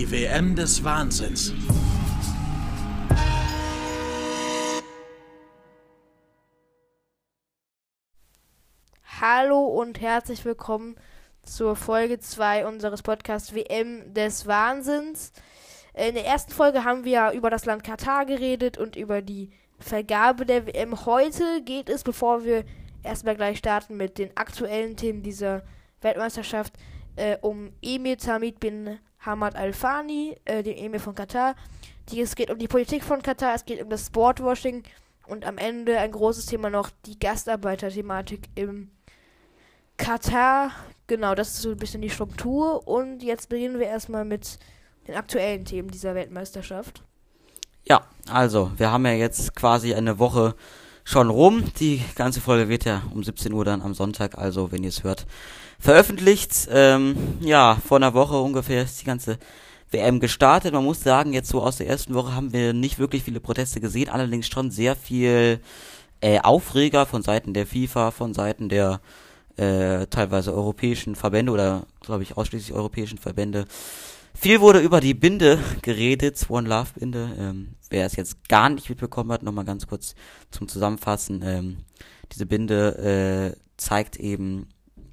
Die WM des Wahnsinns. Hallo und herzlich willkommen zur Folge 2 unseres Podcasts WM des Wahnsinns. In der ersten Folge haben wir über das Land Katar geredet und über die Vergabe der WM. Heute geht es, bevor wir erstmal gleich starten mit den aktuellen Themen dieser Weltmeisterschaft, äh, um Emir Tamid bin Hamad Al-Fani, äh, den Emir von Katar. Die, es geht um die Politik von Katar, es geht um das Sportwashing und am Ende ein großes Thema noch die Gastarbeiter-Thematik im Katar. Genau, das ist so ein bisschen die Struktur. Und jetzt beginnen wir erstmal mit den aktuellen Themen dieser Weltmeisterschaft. Ja, also, wir haben ja jetzt quasi eine Woche schon rum. Die ganze Folge wird ja um 17 Uhr dann am Sonntag, also wenn ihr es hört, veröffentlicht. Ähm, ja, vor einer Woche ungefähr ist die ganze WM gestartet. Man muss sagen, jetzt so aus der ersten Woche haben wir nicht wirklich viele Proteste gesehen, allerdings schon sehr viel äh, Aufreger von Seiten der FIFA, von Seiten der äh, teilweise europäischen Verbände oder glaube ich ausschließlich europäischen Verbände. Viel wurde über die Binde geredet, One Love Binde. Ähm, wer es jetzt gar nicht mitbekommen hat, nochmal ganz kurz zum Zusammenfassen. Ähm, diese Binde äh, zeigt eben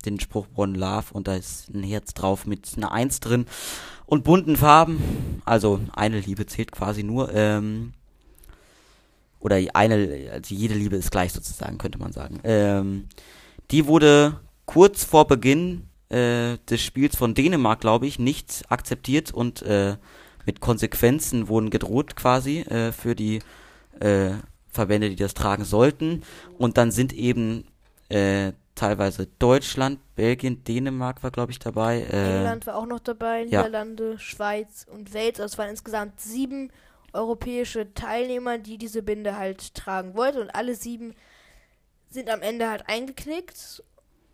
den Spruch One Love und da ist ein Herz drauf mit einer Eins drin und bunten Farben. Also eine Liebe zählt quasi nur. Ähm, oder eine, also jede Liebe ist gleich sozusagen, könnte man sagen. Ähm, die wurde kurz vor Beginn äh, des Spiels von Dänemark, glaube ich, nicht akzeptiert und äh, mit Konsequenzen wurden gedroht quasi äh, für die äh, Verbände, die das tragen sollten. Und dann sind eben äh, teilweise Deutschland, Belgien, Dänemark war, glaube ich, dabei. Äh, England war auch noch dabei, ja. Niederlande, Schweiz und Wales. Also es waren insgesamt sieben europäische Teilnehmer, die diese Binde halt tragen wollten. Und alle sieben sind am Ende halt eingeknickt.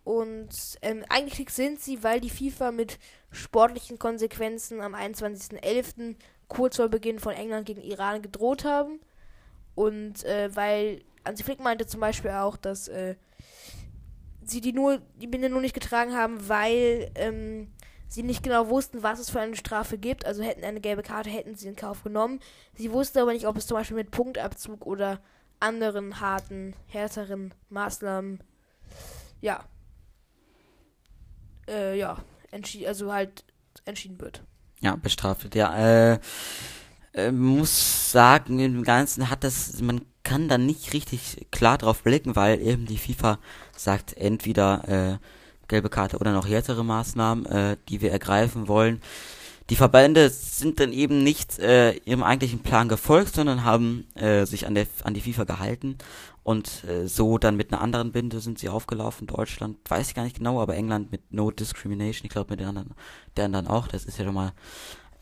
Und ähm, eingeknickt sind sie, weil die FIFA mit sportlichen Konsequenzen am 21.11. kurz vor Beginn von England gegen Iran gedroht haben. Und äh, weil Ansi Flick meinte zum Beispiel auch, dass äh, sie die nur die Binde nur nicht getragen haben, weil ähm, sie nicht genau wussten, was es für eine Strafe gibt. Also hätten eine gelbe Karte, hätten sie in Kauf genommen. Sie wussten aber nicht, ob es zum Beispiel mit Punktabzug oder anderen harten, härteren Maßnahmen, ja, äh, ja, entschieden, also halt entschieden wird. Ja, bestraft. Ja, äh, äh, muss sagen, im Ganzen hat das, man kann da nicht richtig klar drauf blicken, weil eben die FIFA sagt, entweder äh, gelbe Karte oder noch härtere Maßnahmen, äh, die wir ergreifen wollen. Die Verbände sind dann eben nicht äh, ihrem eigentlichen Plan gefolgt, sondern haben äh, sich an, der, an die FIFA gehalten und äh, so dann mit einer anderen Binde sind sie aufgelaufen. Deutschland weiß ich gar nicht genau, aber England mit No Discrimination, ich glaube mit den anderen, der anderen auch. Das ist ja schon mal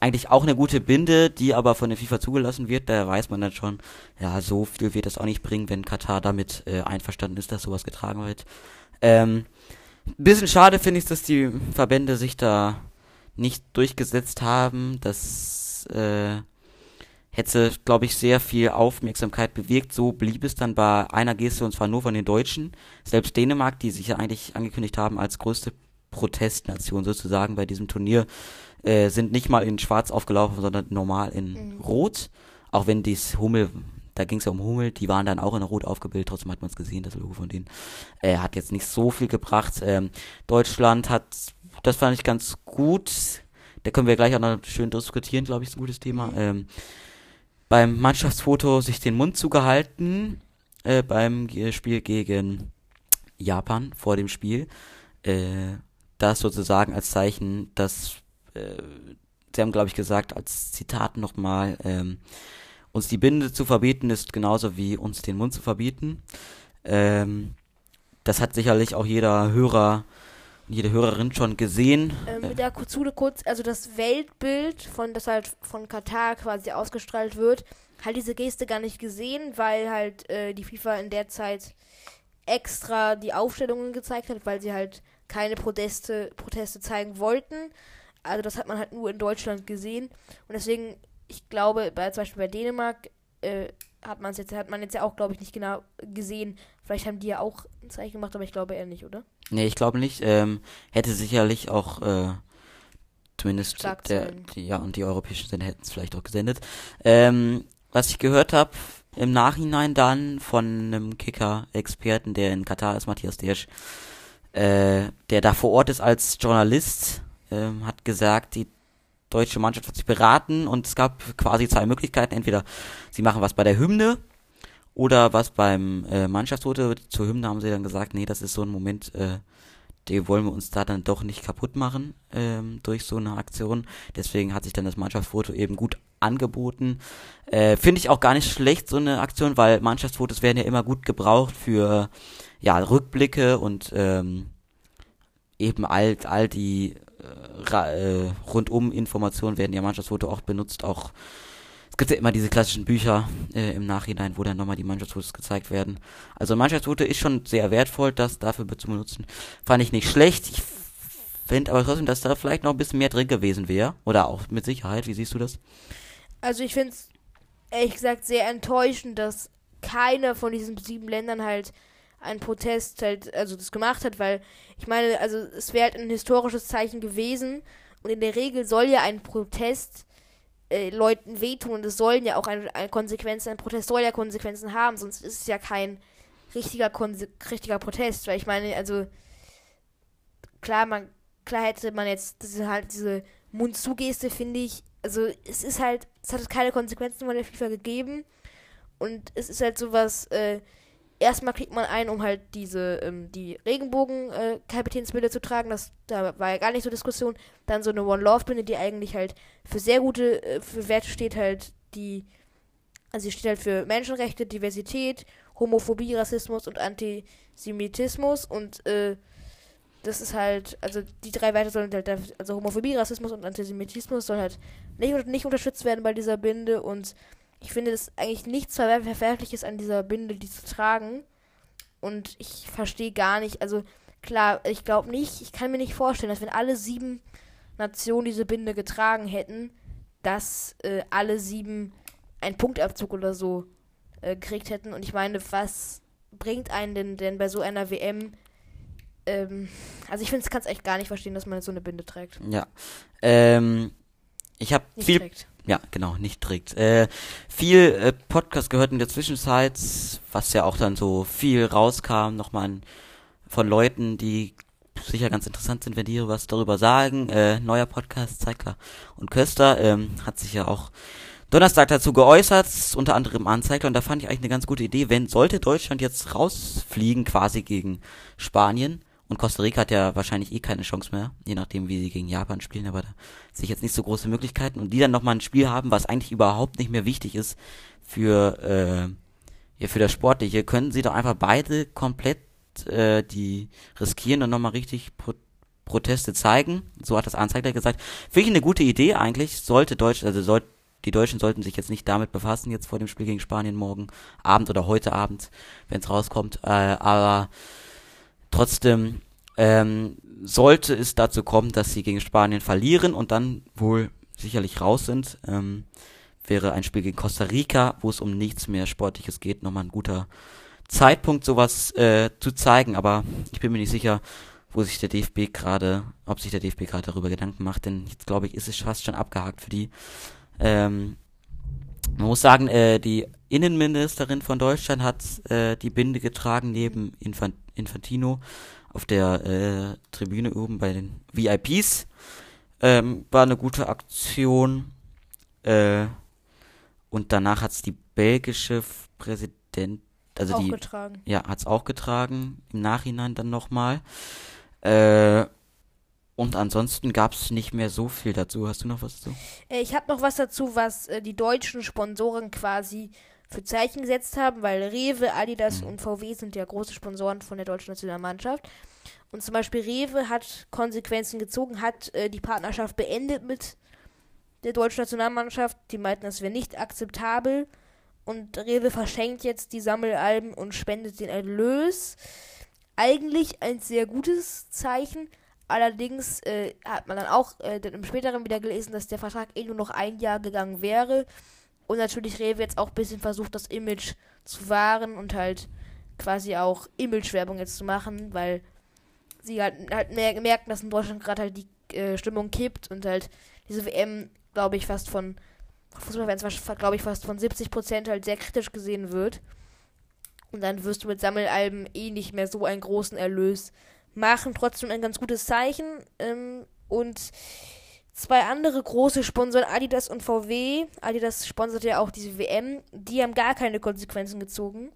eigentlich auch eine gute Binde, die aber von der FIFA zugelassen wird. Da weiß man dann schon, ja, so viel wird das auch nicht bringen, wenn Katar damit äh, einverstanden ist, dass sowas getragen wird. Ähm, bisschen schade finde ich, dass die Verbände sich da nicht durchgesetzt haben. Das äh, hätte, glaube ich, sehr viel Aufmerksamkeit bewirkt. So blieb es dann bei einer Geste und zwar nur von den Deutschen. Selbst Dänemark, die sich ja eigentlich angekündigt haben als größte Protestnation sozusagen bei diesem Turnier, äh, sind nicht mal in Schwarz aufgelaufen, sondern normal in mhm. Rot. Auch wenn dies Hummel, da ging es ja um Hummel, die waren dann auch in Rot aufgebildet, trotzdem hat man es gesehen, das Logo von denen. Äh, hat jetzt nicht so viel gebracht. Ähm, Deutschland hat, das fand ich ganz gut. Da können wir gleich auch noch schön diskutieren, glaube ich, ist ein gutes Thema. Mhm. Ähm, beim Mannschaftsfoto sich den Mund zugehalten äh, beim Spiel gegen Japan vor dem Spiel. Äh, das sozusagen als Zeichen, dass äh, sie haben, glaube ich, gesagt, als Zitat nochmal, ähm, uns die Binde zu verbieten ist genauso wie uns den Mund zu verbieten. Ähm, das hat sicherlich auch jeder Hörer jede Hörerin schon gesehen. Ähm, mit der Kurzule kurz, also das Weltbild, von das halt von Katar quasi ausgestrahlt wird, halt diese Geste gar nicht gesehen, weil halt äh, die FIFA in der Zeit extra die Aufstellungen gezeigt hat, weil sie halt keine Proteste, Proteste zeigen wollten. Also das hat man halt nur in Deutschland gesehen. Und deswegen, ich glaube, bei, zum Beispiel bei Dänemark äh, hat man jetzt, hat man jetzt ja auch, glaube ich, nicht genau gesehen. Vielleicht haben die ja auch ein Zeichen gemacht, aber ich glaube eher nicht, oder? Nee, ich glaube nicht. Ähm, hätte sicherlich auch äh, Zumindest der, die, ja, und die europäischen Sender hätten es vielleicht auch gesendet. Ähm, was ich gehört habe, im Nachhinein dann von einem Kicker-Experten, der in Katar ist, Matthias Dersch, äh, der da vor Ort ist als Journalist, äh, hat gesagt, die deutsche Mannschaft hat sich beraten und es gab quasi zwei Möglichkeiten. Entweder sie machen was bei der Hymne oder was beim äh, Mannschaftsfoto. Zur Hymne haben sie dann gesagt, nee, das ist so ein Moment, äh, die wollen wir uns da dann doch nicht kaputt machen ähm, durch so eine Aktion. Deswegen hat sich dann das Mannschaftsfoto eben gut angeboten. Äh, Finde ich auch gar nicht schlecht, so eine Aktion, weil Mannschaftsfotos werden ja immer gut gebraucht für ja, Rückblicke und ähm, eben all, all die äh, rundum Informationen werden ja Mannschaftsfoto auch benutzt, auch es gibt ja immer diese klassischen Bücher äh, im Nachhinein, wo dann nochmal die Mannschaftsfotos gezeigt werden. Also Mannschaftsfoto ist schon sehr wertvoll, das dafür zu benutzen. Fand ich nicht schlecht. Ich finde aber trotzdem, dass da vielleicht noch ein bisschen mehr drin gewesen wäre. Oder auch mit Sicherheit. Wie siehst du das? Also ich finde es ehrlich gesagt sehr enttäuschend, dass keiner von diesen sieben Ländern halt einen Protest halt, also das gemacht hat, weil ich meine, also es wäre halt ein historisches Zeichen gewesen und in der Regel soll ja ein Protest äh, Leuten wehtun und es sollen ja auch eine, eine Konsequenz, ein Protest soll ja Konsequenzen haben, sonst ist es ja kein richtiger, richtiger Protest, weil ich meine, also klar, man, klar hätte man jetzt, ist halt diese Mund-zu-Geste, finde ich, also es ist halt, es hat keine Konsequenzen von der FIFA gegeben und es ist halt sowas, äh, erstmal kriegt man ein, um halt diese, ähm, die Regenbogen-Kapitänsbinde äh, zu tragen. Das, da war ja gar nicht so Diskussion. Dann so eine One-Love-Binde, die eigentlich halt für sehr gute äh, für Werte steht, halt die, also sie steht halt für Menschenrechte, Diversität, Homophobie, Rassismus und Antisemitismus und, äh, das ist halt, also die drei Werte sollen halt, also Homophobie, Rassismus und Antisemitismus sollen halt nicht, nicht unterstützt werden bei dieser Binde und ich finde es eigentlich nichts Verwerfliches an dieser Binde, die zu tragen. Und ich verstehe gar nicht, also klar, ich glaube nicht, ich kann mir nicht vorstellen, dass wenn alle sieben Nationen diese Binde getragen hätten, dass äh, alle sieben einen Punktabzug oder so äh, gekriegt hätten. Und ich meine, was bringt einen denn, denn bei so einer WM? Ähm, also ich finde, es kann es echt gar nicht verstehen, dass man so eine Binde trägt. Ja. Ähm, ich habe viel. Trägt. Ja, genau, nicht trägt. Äh, viel äh, Podcast gehört in der Zwischenzeit, was ja auch dann so viel rauskam, nochmal von Leuten, die sicher ganz interessant sind, wenn die was darüber sagen. Äh, neuer Podcast, Zeigler und Köster, ähm, hat sich ja auch Donnerstag dazu geäußert, unter anderem Anzeigler, und da fand ich eigentlich eine ganz gute Idee, wenn sollte Deutschland jetzt rausfliegen quasi gegen Spanien, und Costa Rica hat ja wahrscheinlich eh keine Chance mehr, je nachdem, wie sie gegen Japan spielen, aber da sehe ich jetzt nicht so große Möglichkeiten. Und die dann nochmal ein Spiel haben, was eigentlich überhaupt nicht mehr wichtig ist für, äh, ja, für das Sportliche, können sie doch einfach beide komplett äh, die riskieren und nochmal richtig Pro Proteste zeigen. So hat das Anzeiger gesagt. Finde ich eine gute Idee eigentlich. Sollte Deutsch, also soll, die Deutschen sollten sich jetzt nicht damit befassen, jetzt vor dem Spiel gegen Spanien morgen Abend oder heute Abend, wenn es rauskommt. Äh, aber Trotzdem ähm, sollte es dazu kommen, dass sie gegen Spanien verlieren und dann wohl sicherlich raus sind, ähm, wäre ein Spiel gegen Costa Rica, wo es um nichts mehr Sportliches geht, nochmal ein guter Zeitpunkt, sowas äh, zu zeigen. Aber ich bin mir nicht sicher, wo sich der DFB gerade, ob sich der DFB gerade darüber Gedanken macht, denn jetzt glaube ich, ist es fast schon abgehakt für die. Ähm, man muss sagen, äh, die Innenministerin von Deutschland hat äh, die Binde getragen neben Infant Infantino auf der äh, Tribüne oben bei den VIPs. Ähm, war eine gute Aktion. Äh, und danach hat's die belgische Präsident, also auch die, getragen. ja, hat's auch getragen. Im Nachhinein dann nochmal. Äh, und ansonsten gab's nicht mehr so viel dazu. Hast du noch was dazu? Äh, ich habe noch was dazu, was äh, die deutschen Sponsoren quasi für Zeichen gesetzt haben, weil Rewe, Adidas mhm. und VW sind ja große Sponsoren von der deutschen Nationalmannschaft. Und zum Beispiel Rewe hat Konsequenzen gezogen, hat äh, die Partnerschaft beendet mit der deutschen Nationalmannschaft. Die meinten, das wäre nicht akzeptabel. Und Rewe verschenkt jetzt die Sammelalben und spendet den Erlös. Eigentlich ein sehr gutes Zeichen. Allerdings äh, hat man dann auch äh, im späteren wieder gelesen, dass der Vertrag eh nur noch ein Jahr gegangen wäre. Und natürlich Rewe jetzt auch ein bisschen versucht, das Image zu wahren und halt quasi auch Imagewerbung jetzt zu machen, weil sie halt, halt mer merken, dass in Deutschland gerade halt die äh, Stimmung kippt und halt diese WM, glaube ich, fast von Fußballfans, glaube ich, fast von 70 Prozent halt sehr kritisch gesehen wird. Und dann wirst du mit Sammelalben eh nicht mehr so einen großen Erlös machen. Trotzdem ein ganz gutes Zeichen. Ähm, und zwei andere große Sponsoren, Adidas und VW. Adidas sponsert ja auch diese WM. Die haben gar keine Konsequenzen gezogen.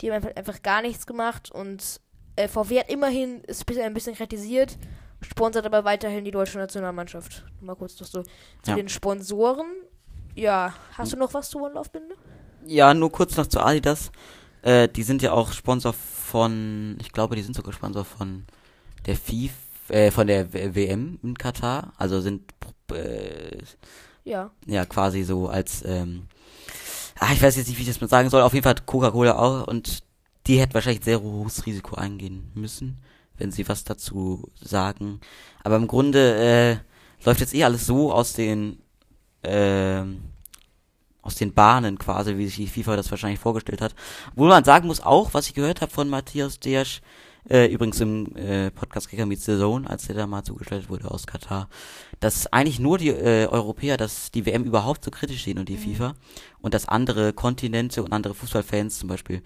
Die haben einfach, gar nichts gemacht. Und äh, VW hat immerhin, ist ein bisschen kritisiert, sponsert aber weiterhin die deutsche Nationalmannschaft. Mal kurz noch so zu ja. den Sponsoren. Ja, hast du noch was zu One Love Binde? Ja, nur kurz noch zu Adidas. Äh, die sind ja auch Sponsor von, ich glaube, die sind sogar Sponsor von der FIFA, äh, von der WM in Katar. Also sind äh, ja. ja quasi so als, ähm, ach, ich weiß jetzt nicht, wie ich das mal sagen soll. Auf jeden Fall Coca-Cola auch und die hätte wahrscheinlich sehr hohes Risiko eingehen müssen, wenn sie was dazu sagen. Aber im Grunde äh, läuft jetzt eh alles so aus den ähm, aus den Bahnen quasi, wie sich die FIFA das wahrscheinlich vorgestellt hat. Wo man sagen muss, auch, was ich gehört habe von Matthias Deasch, äh, übrigens im äh, Podcast Kicker Meets the Zone, als der da mal zugestellt wurde aus Katar, dass eigentlich nur die äh, Europäer, dass die WM überhaupt so kritisch sehen und die mhm. FIFA und dass andere Kontinente und andere Fußballfans, zum Beispiel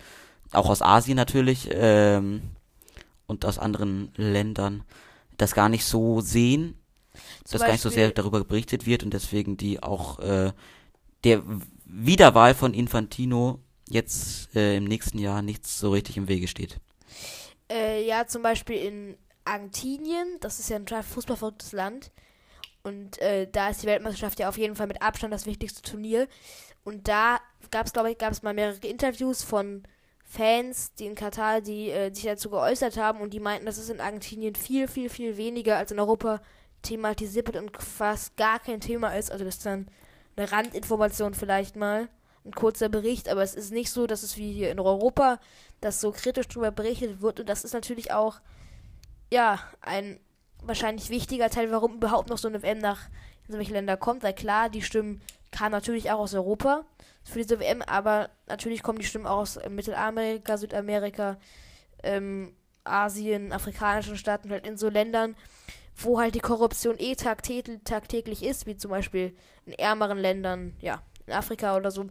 auch aus Asien natürlich ähm, und aus anderen Ländern, das gar nicht so sehen, dass gar nicht so sehr darüber berichtet wird und deswegen die auch äh, der Wiederwahl von Infantino jetzt äh, im nächsten Jahr nichts so richtig im Wege steht. Äh, ja, zum Beispiel in Argentinien, das ist ja ein fußballverrücktes Land. Und äh, da ist die Weltmeisterschaft ja auf jeden Fall mit Abstand das wichtigste Turnier. Und da gab es, glaube ich, gab es mal mehrere Interviews von Fans, die in Katar, die äh, sich dazu geäußert haben und die meinten, dass es in Argentinien viel, viel, viel weniger als in Europa thematisiert wird und fast gar kein Thema ist. Also das ist dann eine Randinformation vielleicht mal, ein kurzer Bericht, aber es ist nicht so, dass es wie hier in Europa, dass so kritisch darüber berichtet wird und das ist natürlich auch, ja, ein wahrscheinlich wichtiger Teil, warum überhaupt noch so eine WM nach solche Länder kommt, weil klar, die Stimmen kamen natürlich auch aus Europa für diese WM, aber natürlich kommen die Stimmen auch aus Mittelamerika, Südamerika, ähm, Asien, afrikanischen Staaten, halt in so Ländern, wo halt die Korruption eh tagtäglich ist, wie zum Beispiel in ärmeren Ländern, ja, in Afrika oder so.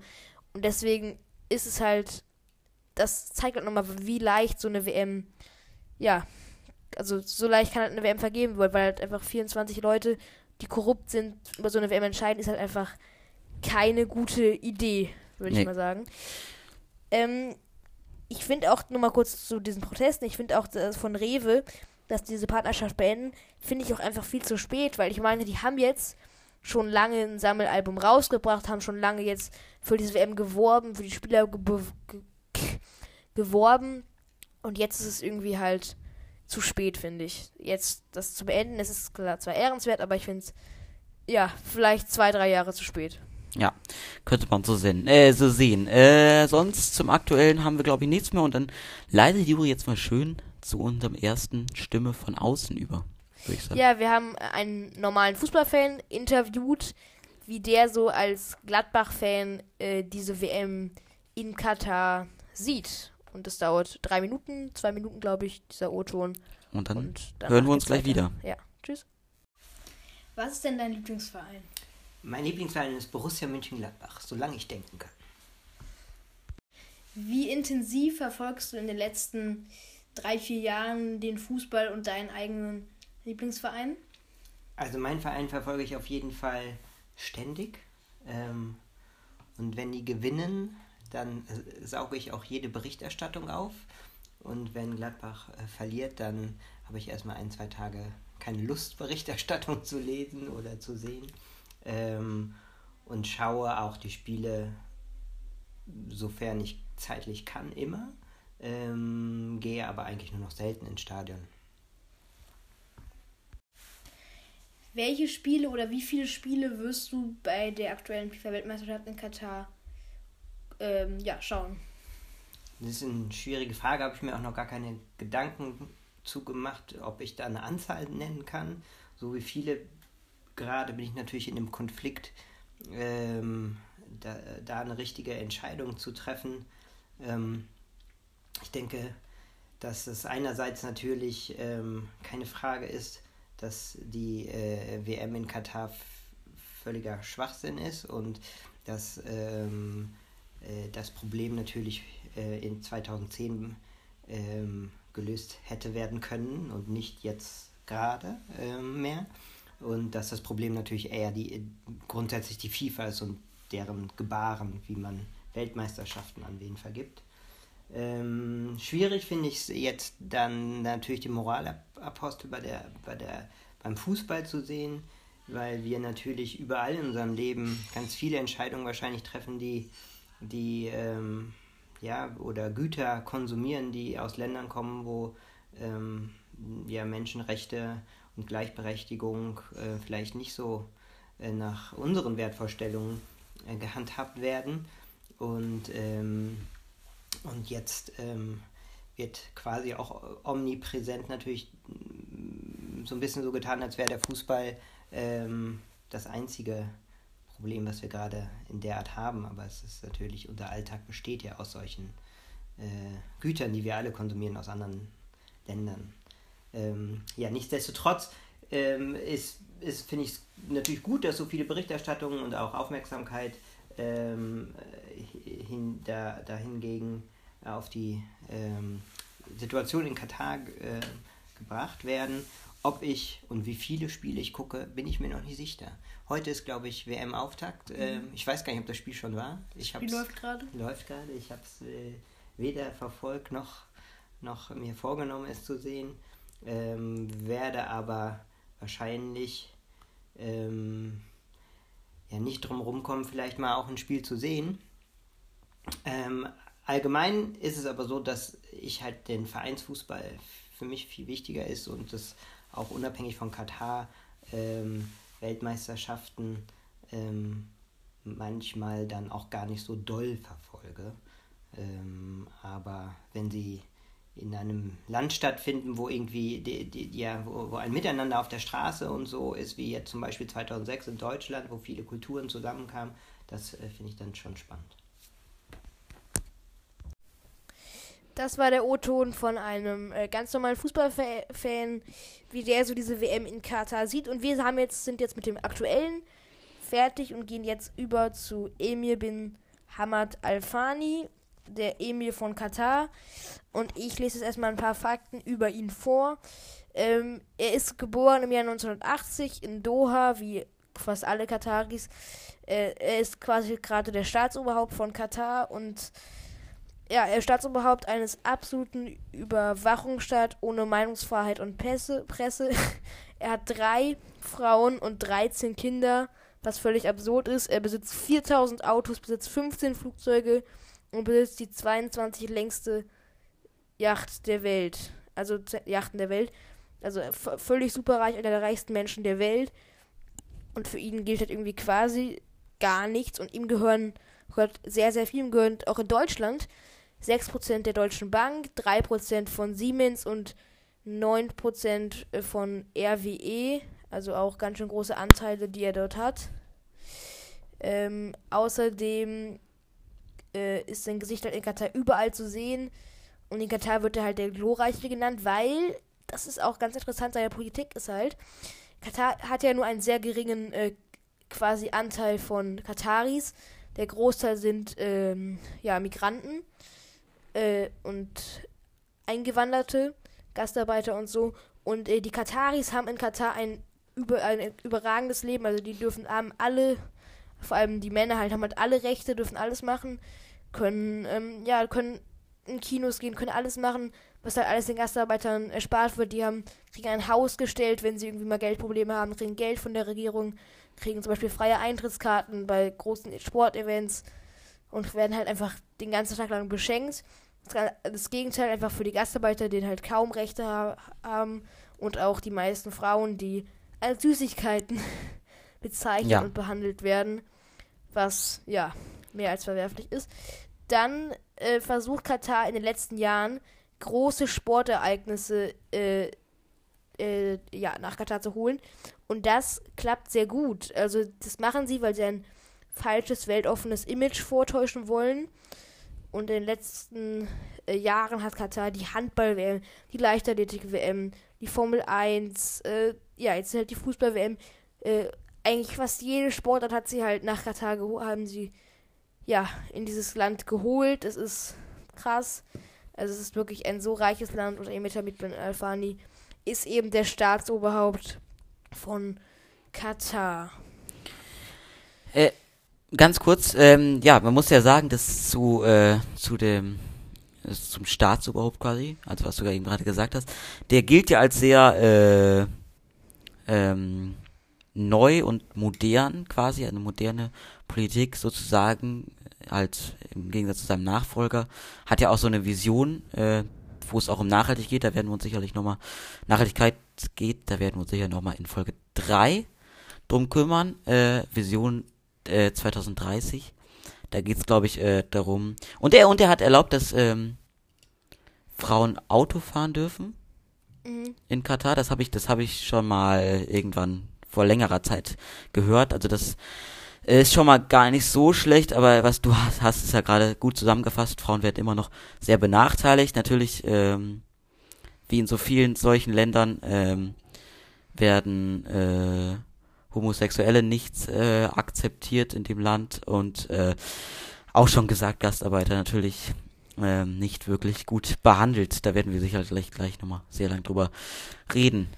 Und deswegen ist es halt, das zeigt halt nochmal, wie leicht so eine WM, ja, also so leicht kann halt eine WM vergeben werden, weil halt einfach 24 Leute, die korrupt sind, über so eine WM entscheiden, ist halt einfach keine gute Idee, würde nee. ich mal sagen. Ähm, ich finde auch, nur mal kurz zu diesen Protesten, ich finde auch das von Rewe, dass diese Partnerschaft beenden, finde ich auch einfach viel zu spät, weil ich meine, die haben jetzt schon lange ein Sammelalbum rausgebracht, haben schon lange jetzt für diese WM geworben, für die Spieler ge ge geworben und jetzt ist es irgendwie halt zu spät, finde ich. Jetzt das zu beenden, es ist klar zwar ehrenswert, aber ich finde es ja vielleicht zwei, drei Jahre zu spät. Ja, könnte man so sehen. Äh, so sehen. Äh, sonst zum aktuellen haben wir glaube ich nichts mehr und dann leitet Juri jetzt mal schön zu unserem ersten Stimme von außen über. Ja, wir haben einen normalen Fußballfan interviewt, wie der so als Gladbach-Fan äh, diese WM in Katar sieht. Und das dauert drei Minuten, zwei Minuten, glaube ich, dieser O-Ton. Und dann, Und hören wir uns gleich wieder. Ja, tschüss. Was ist denn dein Lieblingsverein? Mein Lieblingsverein ist Borussia Mönchengladbach, solange ich denken kann. Wie intensiv verfolgst du in den letzten drei, vier Jahren den Fußball und deinen eigenen Lieblingsverein? Also meinen Verein verfolge ich auf jeden Fall ständig. Ähm, und wenn die gewinnen, dann äh, sauge ich auch jede Berichterstattung auf. Und wenn Gladbach äh, verliert, dann habe ich erstmal ein, zwei Tage keine Lust, Berichterstattung zu lesen oder zu sehen. Ähm, und schaue auch die Spiele, sofern ich zeitlich kann, immer ähm, gehe aber eigentlich nur noch selten ins Stadion. Welche Spiele oder wie viele Spiele wirst du bei der aktuellen FIFA-Weltmeisterschaft in Katar ähm, ja, schauen? Das ist eine schwierige Frage, habe ich mir auch noch gar keine Gedanken zugemacht, ob ich da eine Anzahl nennen kann. So wie viele, gerade bin ich natürlich in dem Konflikt, ähm, da, da, eine richtige Entscheidung zu treffen. Ähm, ich denke, dass es einerseits natürlich ähm, keine Frage ist, dass die äh, WM in Katar völliger Schwachsinn ist und dass ähm, äh, das Problem natürlich äh, in 2010 ähm, gelöst hätte werden können und nicht jetzt gerade ähm, mehr. Und dass das Problem natürlich eher die grundsätzlich die FIFA ist und deren Gebaren, wie man Weltmeisterschaften an wen vergibt. Ähm, schwierig finde ich es jetzt dann natürlich den Moralapostel bei der, bei der, beim Fußball zu sehen, weil wir natürlich überall in unserem Leben ganz viele Entscheidungen wahrscheinlich treffen, die, die ähm, ja, oder Güter konsumieren, die aus Ländern kommen, wo ähm, ja, Menschenrechte und Gleichberechtigung äh, vielleicht nicht so äh, nach unseren Wertvorstellungen äh, gehandhabt werden. Und, ähm, und jetzt ähm, wird quasi auch omnipräsent natürlich mm, so ein bisschen so getan, als wäre der Fußball ähm, das einzige Problem, was wir gerade in der Art haben. Aber es ist natürlich, unser Alltag besteht ja aus solchen äh, Gütern, die wir alle konsumieren aus anderen Ländern. Ähm, ja, nichtsdestotrotz ähm, ist, ist finde ich es natürlich gut, dass so viele Berichterstattungen und auch Aufmerksamkeit ähm, hin, da, dahingegen auf die ähm, Situation in Katar äh, gebracht werden. Ob ich und wie viele Spiele ich gucke, bin ich mir noch nicht sicher. Heute ist, glaube ich, WM-Auftakt. Mhm. Ähm, ich weiß gar nicht, ob das Spiel schon war. Ich Spiel läuft gerade. Läuft gerade. Ich habe es äh, weder verfolgt noch, noch mir vorgenommen, es zu sehen. Ähm, werde aber wahrscheinlich ähm, ja nicht drum rumkommen, vielleicht mal auch ein Spiel zu sehen. Ähm, allgemein ist es aber so, dass ich halt den Vereinsfußball für mich viel wichtiger ist und das auch unabhängig von Katar ähm, Weltmeisterschaften ähm, manchmal dann auch gar nicht so doll verfolge. Ähm, aber wenn sie in einem Land stattfinden, wo irgendwie die, die, ja, wo, wo, ein Miteinander auf der Straße und so ist, wie jetzt zum Beispiel 2006 in Deutschland, wo viele Kulturen zusammenkamen, das äh, finde ich dann schon spannend. Das war der O-Ton von einem äh, ganz normalen Fußballfan, wie der so diese WM in Katar sieht. Und wir haben jetzt, sind jetzt mit dem aktuellen fertig und gehen jetzt über zu Emir bin Hamad Al-Fani, der Emir von Katar. Und ich lese jetzt erstmal ein paar Fakten über ihn vor. Ähm, er ist geboren im Jahr 1980 in Doha, wie fast alle Kataris. Äh, er ist quasi gerade der Staatsoberhaupt von Katar und ja, er ist Staatsoberhaupt eines absoluten Überwachungsstaat ohne Meinungsfreiheit und Presse. Presse. er hat drei Frauen und 13 Kinder, was völlig absurd ist. Er besitzt 4000 Autos, besitzt 15 Flugzeuge und besitzt die 22 längste Yacht der Welt. Also Yachten der Welt. Also völlig superreich, einer der reichsten Menschen der Welt. Und für ihn gilt halt irgendwie quasi gar nichts. Und ihm gehören, gehört sehr, sehr viel. Ihm gehört auch in Deutschland 6% der Deutschen Bank, 3% von Siemens und 9% äh, von RWE, also auch ganz schön große Anteile, die er dort hat. Ähm, außerdem äh, ist sein Gesicht halt in Katar überall zu sehen. Und in Katar wird er halt der Glorreiche genannt, weil, das ist auch ganz interessant, seine Politik ist halt, Katar hat ja nur einen sehr geringen äh, quasi Anteil von Kataris. Der Großteil sind ähm, ja Migranten äh, und Eingewanderte, Gastarbeiter und so. Und äh, die Kataris haben in Katar ein, über, ein überragendes Leben. Also die dürfen haben alle, vor allem die Männer halt, haben halt alle Rechte, dürfen alles machen, können, ähm, ja, können in Kinos gehen, können alles machen, was halt alles den Gastarbeitern erspart wird. Die haben, kriegen ein Haus gestellt, wenn sie irgendwie mal Geldprobleme haben, kriegen Geld von der Regierung, kriegen zum Beispiel freie Eintrittskarten bei großen Sportevents und werden halt einfach den ganzen Tag lang beschenkt. Das Gegenteil einfach für die Gastarbeiter, die halt kaum Rechte ha haben und auch die meisten Frauen, die als Süßigkeiten bezeichnet ja. und behandelt werden, was ja mehr als verwerflich ist. Dann äh, versucht Katar in den letzten Jahren große Sportereignisse äh, äh, ja, nach Katar zu holen. Und das klappt sehr gut. Also das machen sie, weil sie ein falsches, weltoffenes Image vortäuschen wollen. Und in den letzten äh, Jahren hat Katar die Handball-WM, die Leichtathletik-WM, die Formel 1, äh, ja, jetzt halt die Fußball-WM. Äh, eigentlich fast jede Sportart hat sie halt nach Katar haben sie ja in dieses Land geholt. Es ist krass. Also es ist wirklich ein so reiches Land und Emetamid bin Alfani ist eben der Staatsoberhaupt von Katar. Äh, ganz kurz, ähm, ja, man muss ja sagen, dass zu, äh, zu dem zum Staatsoberhaupt quasi, also was du eben gerade gesagt hast, der gilt ja als sehr äh, ähm, neu und modern quasi, eine moderne Politik sozusagen, halt im Gegensatz zu seinem Nachfolger, hat ja auch so eine Vision, äh, wo es auch um Nachhaltigkeit geht, da werden wir uns sicherlich nochmal, Nachhaltigkeit geht, da werden wir uns sicher nochmal in Folge 3 drum kümmern, äh, Vision äh, 2030. Da geht's, glaube ich, äh, darum. Und er und er hat erlaubt, dass ähm, Frauen Auto fahren dürfen mhm. in Katar. Das habe ich, das habe ich schon mal irgendwann vor längerer Zeit gehört. Also das ist schon mal gar nicht so schlecht, aber was du hast, hast ist ja gerade gut zusammengefasst. Frauen werden immer noch sehr benachteiligt. Natürlich, ähm, wie in so vielen solchen Ländern, ähm, werden äh, Homosexuelle nicht äh, akzeptiert in dem Land und äh, auch schon gesagt, Gastarbeiter natürlich äh, nicht wirklich gut behandelt. Da werden wir sicherlich gleich nochmal sehr lang drüber reden.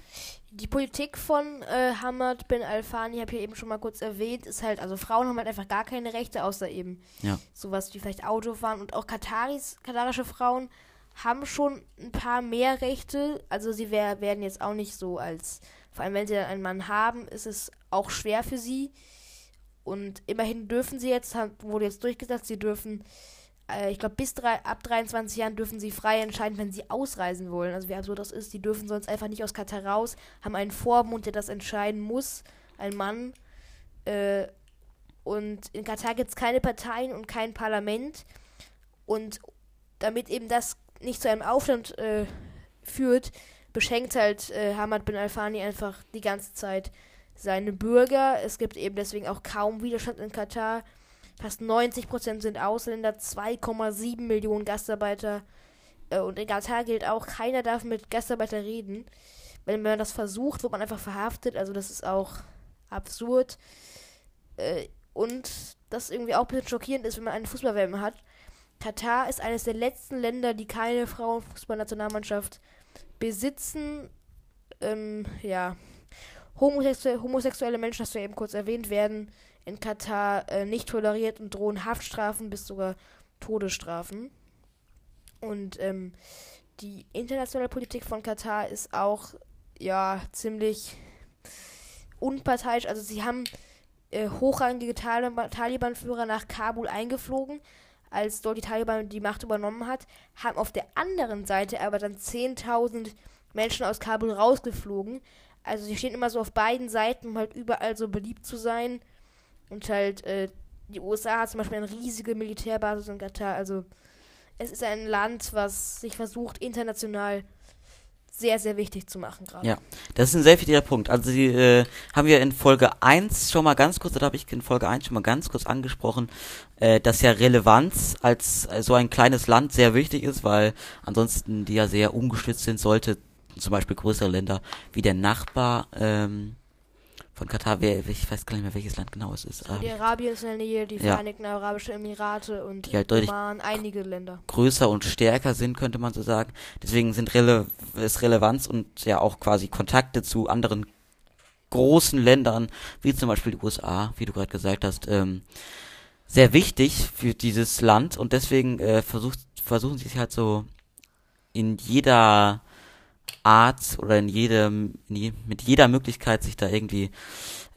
Die Politik von äh, Hamad bin Al-Fani, habe ich ja eben schon mal kurz erwähnt, ist halt, also Frauen haben halt einfach gar keine Rechte, außer eben ja. sowas wie vielleicht Autofahren und auch Kataris, katarische Frauen haben schon ein paar mehr Rechte. Also sie wär, werden jetzt auch nicht so als vor allem, wenn sie dann einen Mann haben, ist es auch schwer für sie. Und immerhin dürfen sie jetzt, wurde jetzt durchgesetzt, sie dürfen, äh, ich glaube, bis drei, ab 23 Jahren dürfen sie frei entscheiden, wenn sie ausreisen wollen. Also wie absurd das ist, die dürfen sonst einfach nicht aus Katar raus, haben einen Vormund, der das entscheiden muss, ein Mann. Äh, und in Katar gibt es keine Parteien und kein Parlament. Und damit eben das nicht zu einem Aufstand äh, führt, beschenkt halt äh, Hamad bin Al-Fani einfach die ganze Zeit seine Bürger. Es gibt eben deswegen auch kaum Widerstand in Katar. Fast 90% sind Ausländer, 2,7 Millionen Gastarbeiter. Äh, und in Katar gilt auch, keiner darf mit Gastarbeiter reden. Wenn man das versucht, wird man einfach verhaftet. Also das ist auch absurd. Äh, und das irgendwie auch ein bisschen schockierend ist, wenn man eine Fußballwärme hat. Katar ist eines der letzten Länder, die keine Frauenfußballnationalmannschaft besitzen. Ähm, ja. Homosexu homosexuelle Menschen, hast du ja eben kurz erwähnt, werden in Katar äh, nicht toleriert und drohen Haftstrafen bis sogar Todesstrafen. Und ähm, die internationale Politik von Katar ist auch ja ziemlich unparteiisch. Also sie haben äh, hochrangige Taliban-Führer nach Kabul eingeflogen, als dort die Taliban die Macht übernommen hat, haben auf der anderen Seite aber dann 10.000 Menschen aus Kabul rausgeflogen. Also sie stehen immer so auf beiden Seiten, um halt überall so beliebt zu sein. Und halt, äh, die USA hat zum Beispiel eine riesige Militärbasis in Katar. Also es ist ein Land, was sich versucht, international sehr, sehr wichtig zu machen gerade. Ja, das ist ein sehr wichtiger Punkt. Also sie äh, haben wir in Folge 1 schon mal ganz kurz, oder habe ich in Folge 1 schon mal ganz kurz angesprochen, äh, dass ja Relevanz als äh, so ein kleines Land sehr wichtig ist, weil ansonsten die ja sehr ungestützt sind, sollte zum Beispiel größere Länder wie der Nachbar ähm, von Katar, wer, ich weiß gar nicht mehr, welches Land genau es ist. Saudi-Arabien ist in der Nähe, die ja. Vereinigten Arabischen Emirate und die halt deutlich Oman, einige Länder. Größer und stärker sind, könnte man so sagen. Deswegen sind Rele ist Relevanz und ja auch quasi Kontakte zu anderen großen Ländern, wie zum Beispiel die USA, wie du gerade gesagt hast, ähm, sehr wichtig für dieses Land und deswegen äh, versucht, versuchen sie es halt so in jeder Art oder in jedem, in je, mit jeder Möglichkeit, sich da irgendwie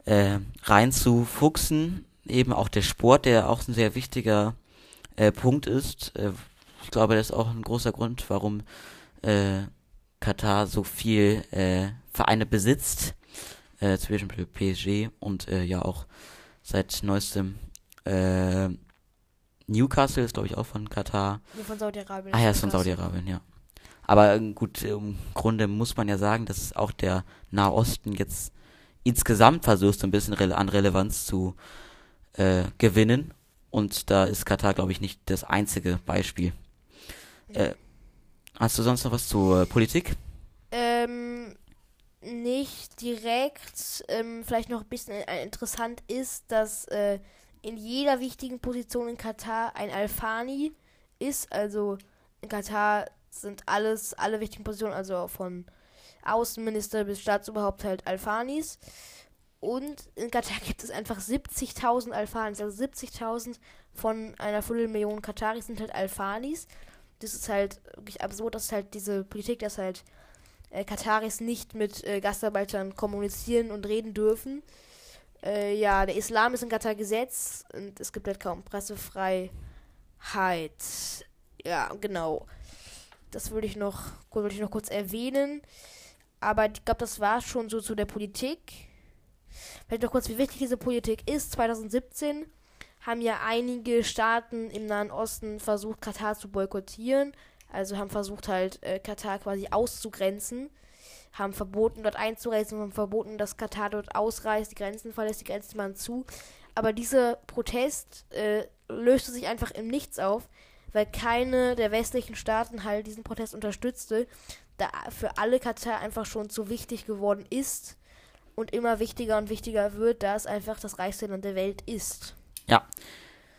äh, reinzufuchsen. Eben auch der Sport, der auch ein sehr wichtiger äh, Punkt ist. Äh, ich glaube, das ist auch ein großer Grund, warum äh, Katar so viel äh, Vereine besitzt. Äh, zwischen PSG und äh, ja auch seit neuestem äh, Newcastle ist, glaube ich, auch von Katar. Nee, von Saudi-Arabien. Ah ja, ist von Saudi-Arabien, ja. Aber äh, gut, im Grunde muss man ja sagen, dass auch der Nahosten jetzt insgesamt versucht, so ein bisschen an Relevanz zu äh, gewinnen. Und da ist Katar, glaube ich, nicht das einzige Beispiel. Äh, hast du sonst noch was zur Politik? Ähm, nicht direkt. Ähm, vielleicht noch ein bisschen äh, interessant ist, dass äh, in jeder wichtigen Position in Katar ein Alfani ist. Also in Katar sind alles, alle wichtigen Positionen, also von Außenminister bis Staatsoberhaupt halt Alfanis. Und in Katar gibt es einfach 70.000 Alfanis. Also 70.000 von einer Viertelmillion Kataris sind halt Alfanis. Das ist halt wirklich absurd, dass halt diese Politik, dass halt äh, Kataris nicht mit äh, Gastarbeitern kommunizieren und reden dürfen. Äh, ja, der Islam ist in Katar Gesetz und es gibt halt kaum Pressefreiheit. Ja, genau. Das würde ich noch, würde ich noch kurz erwähnen. Aber ich glaube, das war schon so zu der Politik. Vielleicht noch kurz, wie wichtig diese Politik ist. 2017 haben ja einige Staaten im Nahen Osten versucht, Katar zu boykottieren. Also haben versucht halt äh, Katar quasi auszugrenzen, haben verboten dort einzureisen, haben verboten, dass Katar dort ausreist, die Grenzen verlässt, die Grenzen machen zu. Aber dieser Protest äh, löste sich einfach im Nichts auf, weil keine der westlichen Staaten halt diesen Protest unterstützte, da für alle Katar einfach schon zu wichtig geworden ist und immer wichtiger und wichtiger wird, da es einfach das reichste Land der Welt ist. Ja,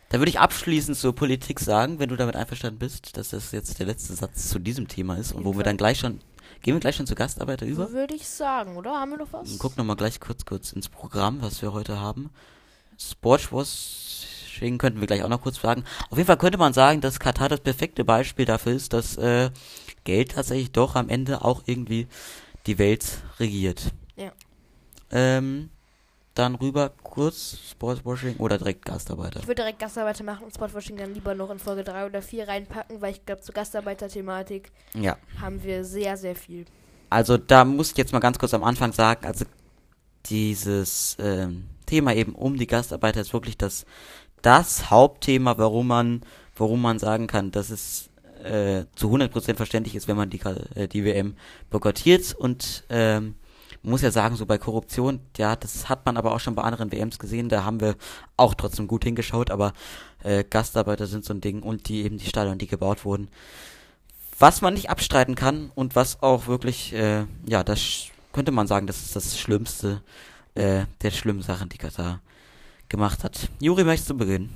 da würde ich abschließend zur Politik sagen, wenn du damit einverstanden bist, dass das jetzt der letzte Satz zu diesem Thema ist und wo wir dann gleich schon Gehen wir gleich schon zu Gastarbeiter über? Würde ich sagen, oder? Haben wir noch was? Guck nochmal gleich kurz kurz ins Programm, was wir heute haben. Sportswashing könnten wir gleich auch noch kurz fragen. Auf jeden Fall könnte man sagen, dass Katar das perfekte Beispiel dafür ist, dass äh, Geld tatsächlich doch am Ende auch irgendwie die Welt regiert. Ja. Ähm, dann rüber kurz Sportswashing oder direkt Gastarbeiter? Ich würde direkt Gastarbeiter machen und Sportswashing dann lieber noch in Folge 3 oder 4 reinpacken, weil ich glaube, zur Gastarbeiter-Thematik ja. haben wir sehr, sehr viel. Also da muss ich jetzt mal ganz kurz am Anfang sagen, also dieses ähm, Thema eben um die Gastarbeiter ist wirklich das, das Hauptthema, warum man, warum man sagen kann, dass es äh, zu 100% verständlich ist, wenn man die, äh, die WM boykottiert. Und ähm, muss ja sagen, so bei Korruption, ja, das hat man aber auch schon bei anderen WMs gesehen, da haben wir auch trotzdem gut hingeschaut, aber äh, Gastarbeiter sind so ein Ding und die eben die Stadion, die gebaut wurden. Was man nicht abstreiten kann und was auch wirklich, äh, ja, das könnte man sagen, das ist das Schlimmste äh, der schlimmen Sachen, die Katar gemacht hat. Juri, möchtest du beginnen?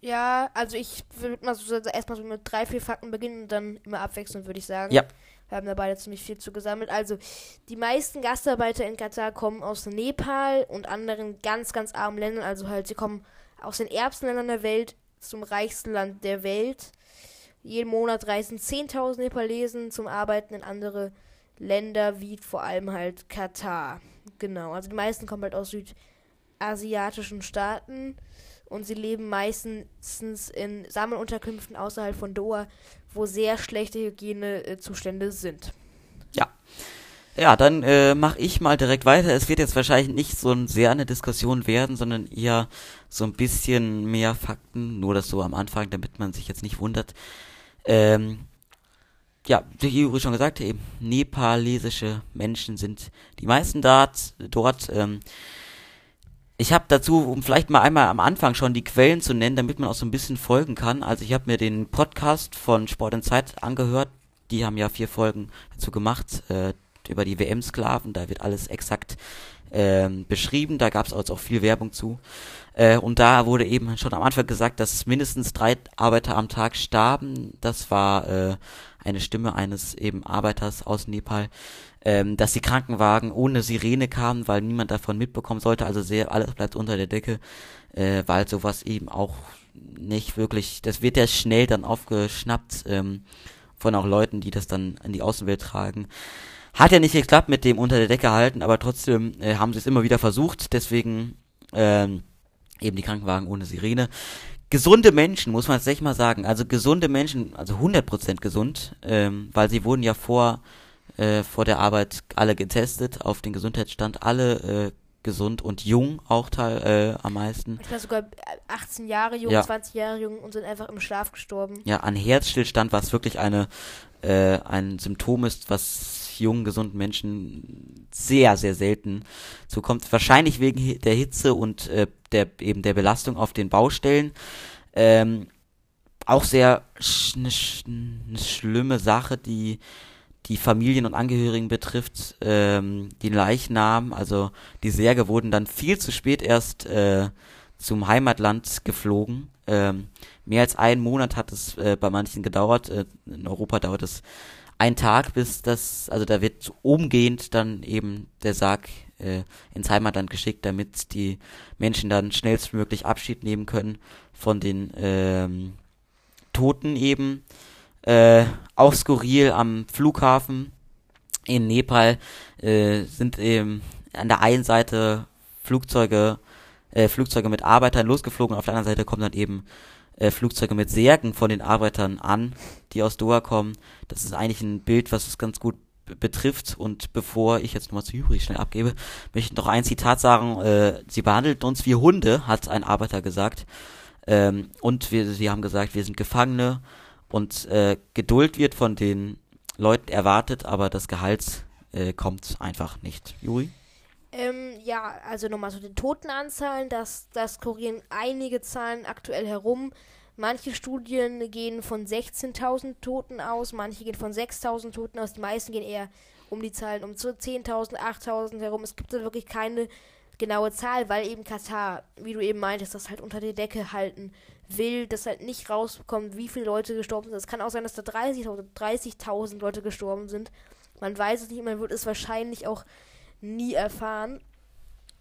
Ja, also ich würde mal so erstmal so mit drei, vier Fakten beginnen und dann immer abwechselnd, würde ich sagen. Ja. Wir haben da beide ziemlich viel zu gesammelt. Also, die meisten Gastarbeiter in Katar kommen aus Nepal und anderen ganz, ganz armen Ländern. Also halt, sie kommen aus den ärmsten Ländern der Welt zum reichsten Land der Welt. Jeden Monat reisen 10.000 Nepalesen zum Arbeiten in andere Länder, wie vor allem halt Katar. Genau, also die meisten kommen halt aus südasiatischen Staaten und sie leben meistens in Sammelunterkünften außerhalb von Doha, wo sehr schlechte Hygienezustände sind. Ja. Ja, dann äh, mache ich mal direkt weiter. Es wird jetzt wahrscheinlich nicht so ein sehr eine Diskussion werden, sondern eher so ein bisschen mehr Fakten, nur das so am Anfang, damit man sich jetzt nicht wundert. Ähm, ja, wie Juri schon gesagt, eben nepalesische Menschen sind die meisten dort. dort ähm, ich habe dazu, um vielleicht mal einmal am Anfang schon die Quellen zu nennen, damit man auch so ein bisschen folgen kann. Also ich habe mir den Podcast von Sport in Zeit angehört. Die haben ja vier Folgen dazu gemacht äh, über die WM-Sklaven. Da wird alles exakt äh, beschrieben. Da gab es auch viel Werbung zu. Äh, und da wurde eben schon am Anfang gesagt, dass mindestens drei Arbeiter am Tag starben. Das war äh, eine Stimme eines eben Arbeiters aus Nepal ähm, dass die Krankenwagen ohne Sirene kamen, weil niemand davon mitbekommen sollte. Also sehr, alles bleibt unter der Decke, äh, weil sowas eben auch nicht wirklich, das wird ja schnell dann aufgeschnappt ähm, von auch Leuten, die das dann in die Außenwelt tragen. Hat ja nicht geklappt mit dem unter der Decke halten, aber trotzdem äh, haben sie es immer wieder versucht, deswegen ähm, eben die Krankenwagen ohne Sirene. Gesunde Menschen, muss man tatsächlich mal sagen, also gesunde Menschen, also 100% gesund, ähm, weil sie wurden ja vor äh, vor der Arbeit alle getestet auf den Gesundheitsstand, alle äh, gesund und jung auch teil, äh, am meisten. Ich war sogar 18 Jahre jung, ja. 20 Jahre jung und sind einfach im Schlaf gestorben. Ja, an Herzstillstand, was wirklich eine äh, ein Symptom ist, was jungen, gesunden Menschen sehr, sehr selten zukommt. Wahrscheinlich wegen der Hitze und äh, der eben der Belastung auf den Baustellen. Ähm, auch sehr eine sch ne schlimme Sache, die die Familien und Angehörigen betrifft, ähm, die Leichnam, also die Särge wurden dann viel zu spät erst äh, zum Heimatland geflogen. Ähm, mehr als einen Monat hat es äh, bei manchen gedauert. Äh, in Europa dauert es einen Tag, bis das, also da wird umgehend dann eben der Sarg äh, ins Heimatland geschickt, damit die Menschen dann schnellstmöglich Abschied nehmen können von den ähm, Toten eben. Äh, auch skurril am Flughafen in Nepal äh, sind eben an der einen Seite Flugzeuge, äh, Flugzeuge mit Arbeitern losgeflogen, auf der anderen Seite kommen dann eben äh, Flugzeuge mit Särgen von den Arbeitern an, die aus Doha kommen. Das ist eigentlich ein Bild, was es ganz gut betrifft. Und bevor ich jetzt nochmal zu Juri schnell abgebe, möchte ich noch ein Zitat sagen. Äh, sie behandelt uns wie Hunde, hat ein Arbeiter gesagt. Ähm, und wir, sie haben gesagt, wir sind Gefangene und äh, Geduld wird von den Leuten erwartet, aber das Gehalt äh, kommt einfach nicht. Juri? Ähm, ja, also nochmal zu den Totenanzahlen, das, das kurieren einige Zahlen aktuell herum. Manche Studien gehen von 16.000 Toten aus, manche gehen von 6.000 Toten aus, die meisten gehen eher um die Zahlen um 10.000, 8.000 herum. Es gibt da wirklich keine genaue Zahl, weil eben Katar, wie du eben meintest, das halt unter die Decke halten will, dass halt nicht rausbekommt, wie viele Leute gestorben sind. Es kann auch sein, dass da 30.000 30 Leute gestorben sind. Man weiß es nicht, man wird es wahrscheinlich auch nie erfahren.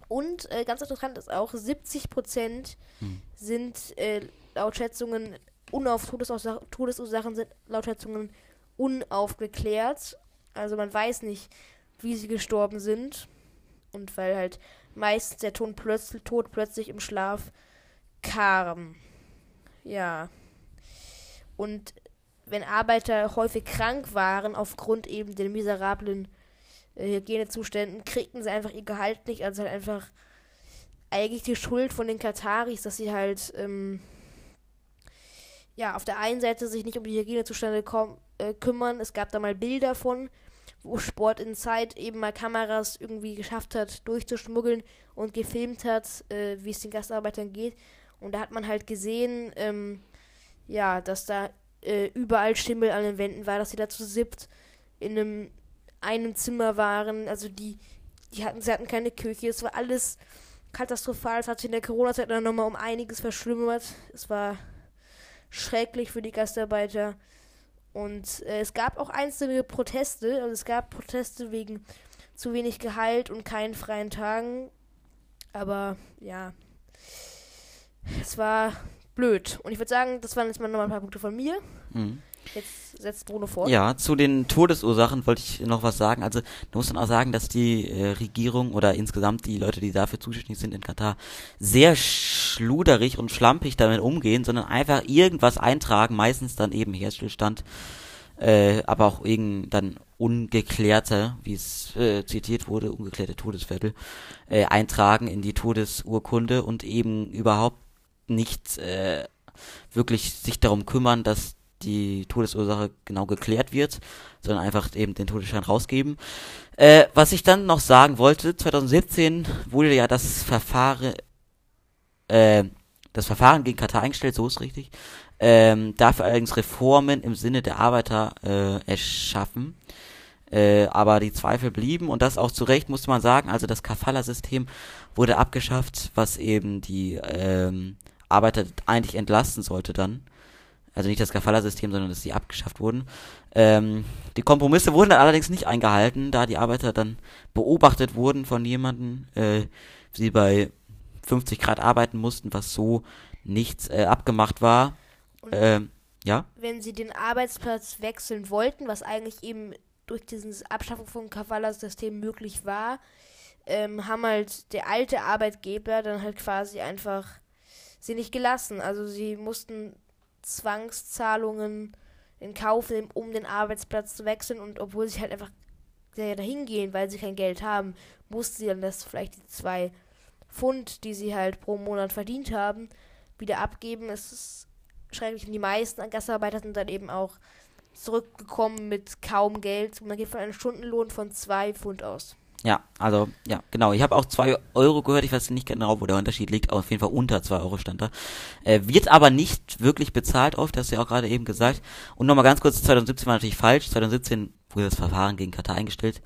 Und äh, ganz interessant ist auch, 70 Prozent hm. sind äh, laut Schätzungen unauf Todesursachen, Todesursachen sind laut Schätzungen unaufgeklärt. Also man weiß nicht, wie sie gestorben sind. Und weil halt meistens der Tod plötzlich, Tod plötzlich im Schlaf kam. Ja. Und wenn Arbeiter häufig krank waren aufgrund eben der miserablen Hygienezuständen, kriegten sie einfach ihr Gehalt nicht. Also halt einfach eigentlich die Schuld von den Kataris, dass sie halt ähm, ja auf der einen Seite sich nicht um die Hygienezustände äh, kümmern. Es gab da mal Bilder von, wo Sport in Zeit eben mal Kameras irgendwie geschafft hat, durchzuschmuggeln und gefilmt hat, äh, wie es den Gastarbeitern geht. Und da hat man halt gesehen, ähm, ja, dass da äh, überall Schimmel an den Wänden war, dass sie da zu siebt in einem, einem Zimmer waren. Also die, die hatten, sie hatten keine Küche. Es war alles katastrophal. Es hat sich in der Corona-Zeit dann nochmal um einiges verschlimmert. Es war schrecklich für die Gastarbeiter. Und äh, es gab auch einzelne Proteste. Also es gab Proteste wegen zu wenig Gehalt und keinen freien Tagen. Aber ja, es war blöd. Und ich würde sagen, das waren jetzt mal nochmal ein paar Punkte von mir. Mhm. Jetzt setzt Bruno fort. Ja, zu den Todesursachen wollte ich noch was sagen. Also, du musst dann auch sagen, dass die äh, Regierung oder insgesamt die Leute, die dafür zuständig sind in Katar, sehr schluderig und schlampig damit umgehen, sondern einfach irgendwas eintragen, meistens dann eben Herzstillstand, äh, aber auch irgend dann ungeklärte, wie es äh, zitiert wurde, ungeklärte Todesviertel, äh, eintragen in die Todesurkunde und eben überhaupt nicht äh, wirklich sich darum kümmern, dass die Todesursache genau geklärt wird, sondern einfach eben den Todesschein rausgeben. Äh, was ich dann noch sagen wollte, 2017 wurde ja das Verfahren, äh, das Verfahren gegen Katar eingestellt, so ist richtig. Ähm, dafür allerdings Reformen im Sinne der Arbeiter äh, erschaffen. Äh, aber die Zweifel blieben und das auch zu Recht, musste man sagen. Also das Kafala-System wurde abgeschafft, was eben die ähm, Arbeiter eigentlich entlasten sollte dann. Also nicht das Kafala-System, sondern dass sie abgeschafft wurden. Ähm, die Kompromisse wurden dann allerdings nicht eingehalten, da die Arbeiter dann beobachtet wurden von jemandem, äh, sie bei 50 Grad arbeiten mussten, was so nicht äh, abgemacht war. Ähm, ja? Wenn sie den Arbeitsplatz wechseln wollten, was eigentlich eben durch dieses Abschaffung von Kafala-System möglich war, ähm, haben halt der alte Arbeitgeber dann halt quasi einfach sie nicht gelassen. Also sie mussten Zwangszahlungen in Kauf nehmen, um den Arbeitsplatz zu wechseln und obwohl sie halt einfach dahin gehen, weil sie kein Geld haben, mussten sie dann das vielleicht die zwei Pfund, die sie halt pro Monat verdient haben, wieder abgeben. Es ist schrecklich. Und die meisten Gastarbeiter sind dann eben auch zurückgekommen mit kaum Geld. Man geht von einem Stundenlohn von zwei Pfund aus. Ja, also, ja, genau. Ich habe auch zwei Euro gehört, ich weiß nicht genau, wo der Unterschied liegt, aber auf jeden Fall unter zwei Euro stand da. Äh, wird aber nicht wirklich bezahlt oft, das hast du ja auch gerade eben gesagt. Und nochmal ganz kurz, 2017 war natürlich falsch, 2017 wurde das Verfahren gegen Katar eingestellt,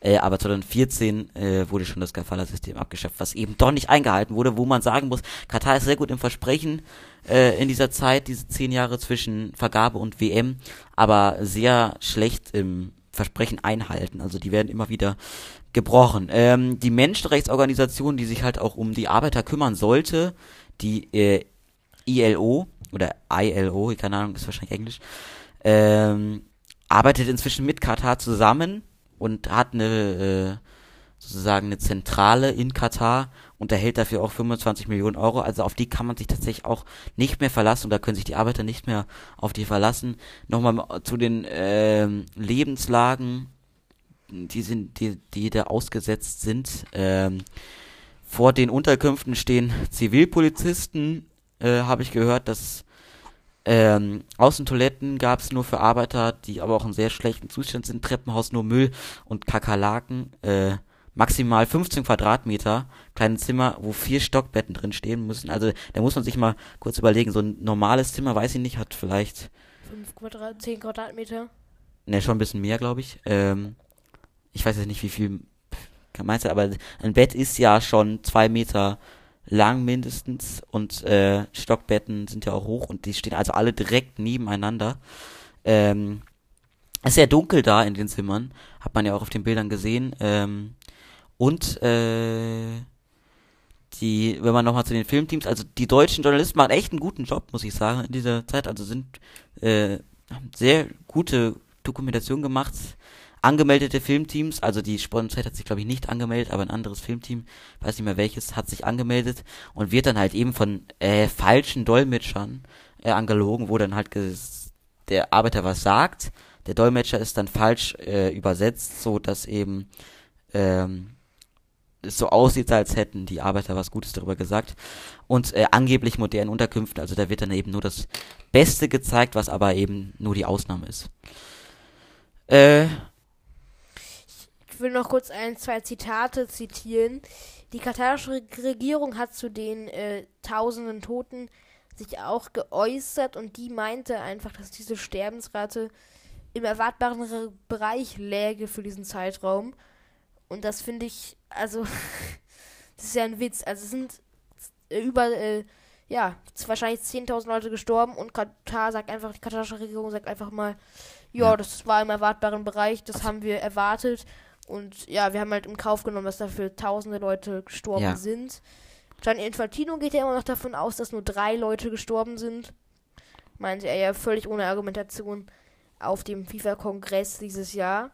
äh, aber 2014 äh, wurde schon das Kafala-System abgeschafft, was eben doch nicht eingehalten wurde, wo man sagen muss, Katar ist sehr gut im Versprechen äh, in dieser Zeit, diese zehn Jahre zwischen Vergabe und WM, aber sehr schlecht im Versprechen einhalten. Also die werden immer wieder gebrochen. Ähm, die Menschenrechtsorganisation, die sich halt auch um die Arbeiter kümmern sollte, die äh, ILO oder ILO, keine Ahnung, ist wahrscheinlich Englisch, ähm, arbeitet inzwischen mit Katar zusammen und hat eine äh, sozusagen eine Zentrale in Katar und erhält dafür auch 25 Millionen Euro. Also auf die kann man sich tatsächlich auch nicht mehr verlassen und da können sich die Arbeiter nicht mehr auf die verlassen. Nochmal zu den äh, Lebenslagen die sind, die, die da ausgesetzt sind. Ähm, vor den Unterkünften stehen Zivilpolizisten, äh, habe ich gehört, dass ähm, Außentoiletten gab es nur für Arbeiter, die aber auch in sehr schlechten Zustand sind. Treppenhaus nur Müll und Kakerlaken. Äh, maximal 15 Quadratmeter, kleine Zimmer, wo vier Stockbetten drin stehen müssen. Also da muss man sich mal kurz überlegen, so ein normales Zimmer, weiß ich nicht, hat vielleicht... 5 Quadrat, 10 Quadratmeter? Ne, schon ein bisschen mehr, glaube ich. Ähm, ich weiß jetzt nicht, wie viel meinst du, aber ein Bett ist ja schon zwei Meter lang mindestens und äh, Stockbetten sind ja auch hoch und die stehen also alle direkt nebeneinander. Ähm, es ist sehr dunkel da in den Zimmern, hat man ja auch auf den Bildern gesehen. Ähm, und äh, die, wenn man nochmal zu den Filmteams, also die deutschen Journalisten machen echt einen guten Job, muss ich sagen, in dieser Zeit. Also sind äh, sehr gute Dokumentation gemacht angemeldete Filmteams, also die Sponsorzeit hat sich glaube ich nicht angemeldet, aber ein anderes Filmteam, weiß nicht mehr welches, hat sich angemeldet und wird dann halt eben von äh, falschen Dolmetschern äh, angelogen, wo dann halt der Arbeiter was sagt, der Dolmetscher ist dann falsch äh, übersetzt, so dass eben ähm, es so aussieht, als hätten die Arbeiter was Gutes darüber gesagt. Und äh, angeblich modernen Unterkünften, also da wird dann eben nur das Beste gezeigt, was aber eben nur die Ausnahme ist. Äh, ich will noch kurz ein, zwei Zitate zitieren. Die katarische Regierung hat zu den äh, tausenden Toten sich auch geäußert und die meinte einfach, dass diese Sterbensrate im erwartbaren Bereich läge für diesen Zeitraum. Und das finde ich, also, das ist ja ein Witz. Also es sind über, äh, ja, wahrscheinlich 10.000 Leute gestorben und Katar sagt einfach, die katarische Regierung sagt einfach mal, ja, das war im erwartbaren Bereich, das haben wir erwartet. Und ja, wir haben halt im Kauf genommen, dass dafür tausende Leute gestorben ja. sind. Gianni Infantino geht ja immer noch davon aus, dass nur drei Leute gestorben sind. Meinte er ja völlig ohne Argumentation auf dem FIFA-Kongress dieses Jahr.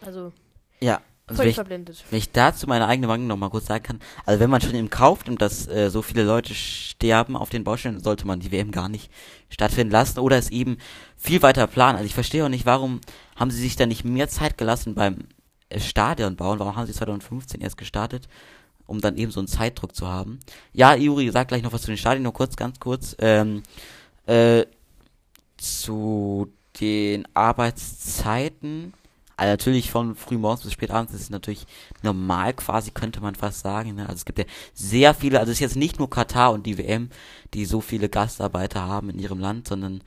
Also. Ja. Also völlig wenn ich, verblendet. Wenn ich dazu meine eigene Meinung noch mal kurz sagen kann, also wenn man schon im Kauf nimmt, dass äh, so viele Leute sterben auf den Baustellen, sollte man die WM gar nicht stattfinden lassen oder es eben viel weiter planen. Also ich verstehe auch nicht, warum haben sie sich da nicht mehr Zeit gelassen beim äh, Stadion bauen. Warum haben sie 2015 erst gestartet? Um dann eben so einen Zeitdruck zu haben. Ja, Juri sagt gleich noch was zu den Stadien, nur kurz, ganz kurz. Ähm, äh, zu den Arbeitszeiten. Also natürlich von früh morgens bis spät abends ist natürlich normal quasi, könnte man fast sagen. Ne? Also es gibt ja sehr viele, also es ist jetzt nicht nur Katar und die WM, die so viele Gastarbeiter haben in ihrem Land, sondern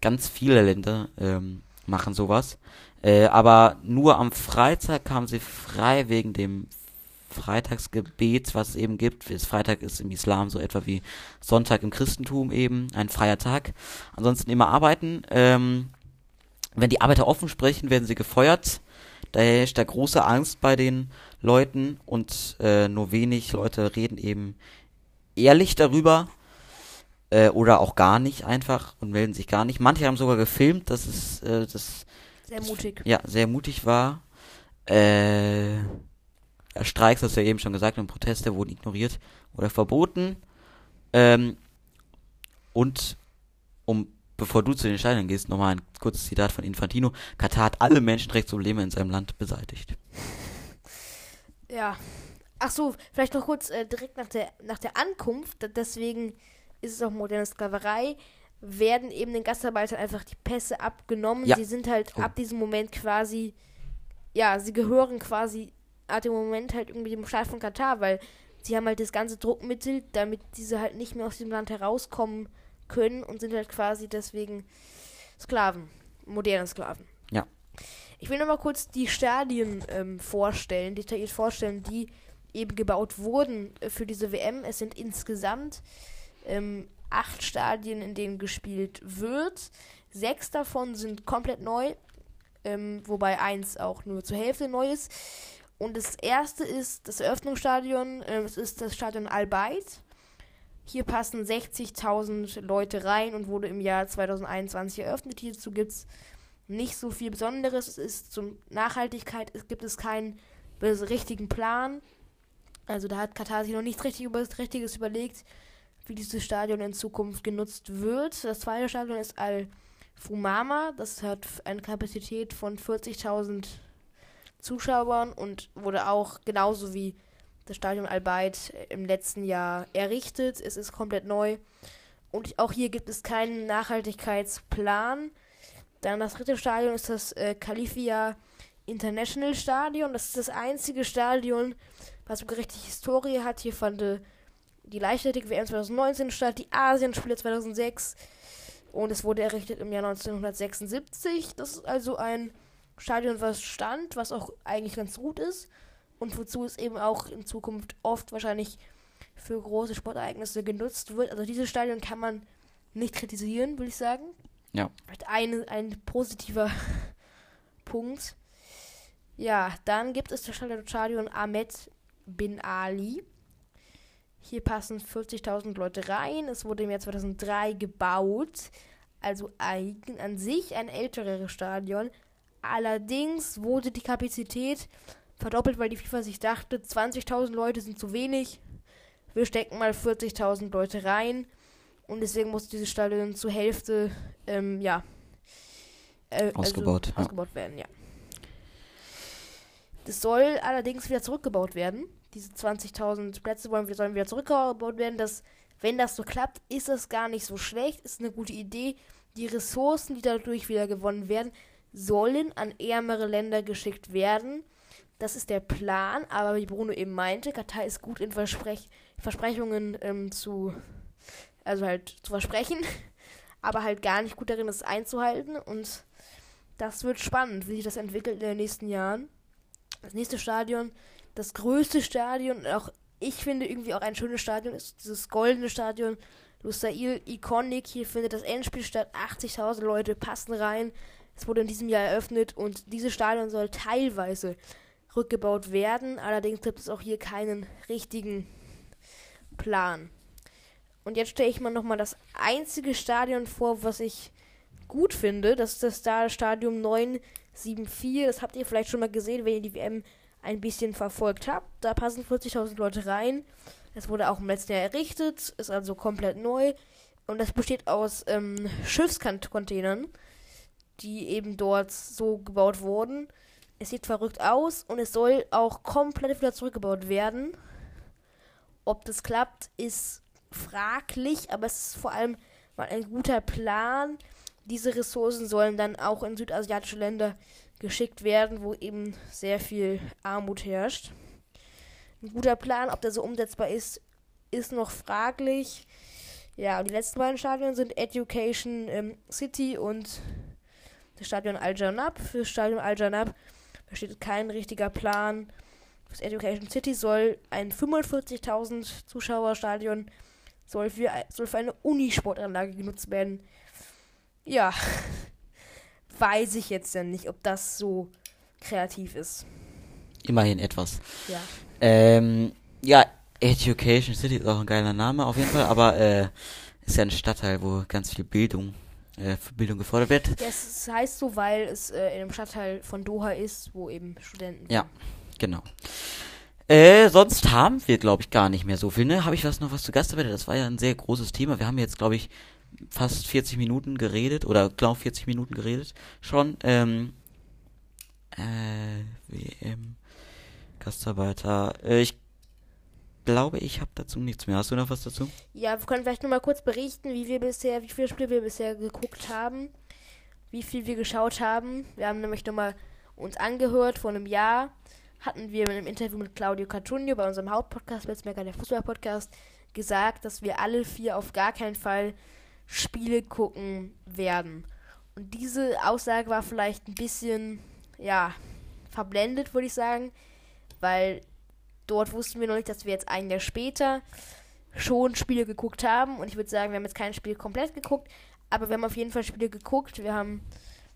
ganz viele Länder ähm, machen sowas. Äh, aber nur am Freitag kam sie frei wegen dem Freitagsgebet, was es eben gibt. Freitag ist im Islam so etwa wie Sonntag im Christentum eben, ein freier Tag. Ansonsten immer arbeiten. Ähm, wenn die Arbeiter offen sprechen, werden sie gefeuert. Da herrscht da große Angst bei den Leuten und äh, nur wenig Leute reden eben ehrlich darüber äh, oder auch gar nicht einfach und melden sich gar nicht. Manche haben sogar gefilmt, das ist äh, das sehr mutig. Ja, sehr mutig war. Äh, Streiks, hast du ja eben schon gesagt, und Proteste wurden ignoriert oder verboten. Ähm, und um bevor du zu den Entscheidungen gehst, nochmal ein kurzes Zitat von Infantino. Katar hat alle Menschenrechtsprobleme in seinem Land beseitigt. Ja. Ach so, vielleicht noch kurz äh, direkt nach der, nach der Ankunft. Deswegen ist es auch moderne Sklaverei werden eben den Gastarbeitern einfach die Pässe abgenommen. Ja. Sie sind halt oh. ab diesem Moment quasi, ja, sie gehören quasi Art im Moment halt irgendwie dem Staat von Katar, weil sie haben halt das ganze Druckmittel, damit diese halt nicht mehr aus dem Land herauskommen können und sind halt quasi deswegen Sklaven, moderne Sklaven. Ja. Ich will nochmal kurz die Stadien ähm, vorstellen, detailliert vorstellen, die eben gebaut wurden äh, für diese WM. Es sind insgesamt ähm, acht Stadien, in denen gespielt wird. Sechs davon sind komplett neu, ähm, wobei eins auch nur zur Hälfte neu ist. Und das erste ist das Eröffnungsstadion, äh, es ist das Stadion Al-Bayt. Hier passen 60.000 Leute rein und wurde im Jahr 2021 eröffnet. Hierzu gibt es nicht so viel Besonderes. Es ist zum Nachhaltigkeit, es gibt es keinen richtigen Plan. Also da hat Katar sich noch nichts richtig über, Richtiges überlegt, wie dieses Stadion in Zukunft genutzt wird. Das zweite Stadion ist Al-Fumama. Das hat eine Kapazität von 40.000 Zuschauern und wurde auch genauso wie das Stadion Al-Bayt im letzten Jahr errichtet. Es ist komplett neu. Und auch hier gibt es keinen Nachhaltigkeitsplan. Dann das dritte Stadion ist das äh, Califia International Stadion. Das ist das einzige Stadion, was sogar richtig Historie hat. Hier fand äh, die Leichtathletik-WM 2019 statt, die Asienspiele 2006 und es wurde errichtet im Jahr 1976. Das ist also ein Stadion, was stand, was auch eigentlich ganz gut ist und wozu es eben auch in Zukunft oft wahrscheinlich für große Sportereignisse genutzt wird. Also dieses Stadion kann man nicht kritisieren, würde ich sagen. Ja. Ein, ein positiver Punkt. Ja, dann gibt es das Stadion Ahmed bin Ali. Hier passen 40.000 Leute rein. Es wurde im Jahr 2003 gebaut. Also an sich ein älteres Stadion. Allerdings wurde die Kapazität verdoppelt, weil die FIFA sich dachte, 20.000 Leute sind zu wenig. Wir stecken mal 40.000 Leute rein. Und deswegen muss dieses Stadion zur Hälfte, ähm, ja. Äh, ausgebaut. Also, ja. Ausgebaut werden, ja. Das soll allerdings wieder zurückgebaut werden. Diese 20.000 Plätze wollen, sollen wieder zurückgebaut werden. Das, wenn das so klappt, ist das gar nicht so schlecht. Ist eine gute Idee. Die Ressourcen, die dadurch wieder gewonnen werden, sollen an ärmere Länder geschickt werden. Das ist der Plan, aber wie Bruno eben meinte, Katar ist gut in Versprech Versprechungen ähm, zu also halt zu versprechen, aber halt gar nicht gut darin, das einzuhalten. Und das wird spannend, wie sich das entwickelt in den nächsten Jahren. Das nächste Stadion, das größte Stadion, auch ich finde irgendwie auch ein schönes Stadion, ist dieses goldene Stadion Lusail Iconic. Hier findet das Endspiel statt. 80.000 Leute passen rein. Es wurde in diesem Jahr eröffnet und dieses Stadion soll teilweise rückgebaut werden. Allerdings gibt es auch hier keinen richtigen Plan. Und jetzt stelle ich mal nochmal das einzige Stadion vor, was ich gut finde. Das ist das Stadium 974. Das habt ihr vielleicht schon mal gesehen, wenn ihr die WM ein bisschen verfolgt habt. Da passen 40.000 Leute rein. Es wurde auch im letzten Jahr errichtet, ist also komplett neu. Und das besteht aus ähm, Schiffscontainern, die eben dort so gebaut wurden. Es sieht verrückt aus und es soll auch komplett wieder zurückgebaut werden. Ob das klappt, ist fraglich, aber es ist vor allem mal ein guter Plan. Diese Ressourcen sollen dann auch in südasiatische Länder geschickt werden, wo eben sehr viel Armut herrscht. Ein guter Plan, ob der so umsetzbar ist, ist noch fraglich. Ja, und die letzten beiden Stadien sind Education ähm, City und das Stadion Al-Janab. Für das Stadion Al-Janab besteht kein richtiger Plan. Das Education City soll ein 45.000 Zuschauer Stadion soll für, soll für eine Unisportanlage genutzt werden. Ja, weiß ich jetzt ja nicht, ob das so kreativ ist. Immerhin etwas. Ja. Ähm, ja, Education City ist auch ein geiler Name auf jeden Fall, aber äh, ist ja ein Stadtteil, wo ganz viel Bildung, äh, Bildung gefordert wird. Ja, es heißt so, weil es äh, in einem Stadtteil von Doha ist, wo eben Studenten. Ja, genau. Äh, sonst haben wir, glaube ich, gar nicht mehr so viel, ne? Habe ich was noch was zu Gast Das war ja ein sehr großes Thema. Wir haben jetzt, glaube ich, fast 40 Minuten geredet oder glaube 40 Minuten geredet schon. Ähm, äh, WM, Gastarbeiter. Äh, ich glaube, ich habe dazu nichts mehr. Hast du noch was dazu? Ja, wir können vielleicht nur mal kurz berichten, wie wir bisher, wie viele Spiele wir bisher geguckt haben, wie viel wir geschaut haben. Wir haben nämlich nochmal uns angehört vor einem Jahr hatten wir in einem Interview mit Claudio Cartunio bei unserem Hauptpodcast, Blitzmerker der Fußball-Podcast, gesagt, dass wir alle vier auf gar keinen Fall Spiele gucken werden. Und diese Aussage war vielleicht ein bisschen, ja, verblendet, würde ich sagen, weil dort wussten wir noch nicht, dass wir jetzt ein Jahr später schon Spiele geguckt haben. Und ich würde sagen, wir haben jetzt kein Spiel komplett geguckt, aber wir haben auf jeden Fall Spiele geguckt. Wir haben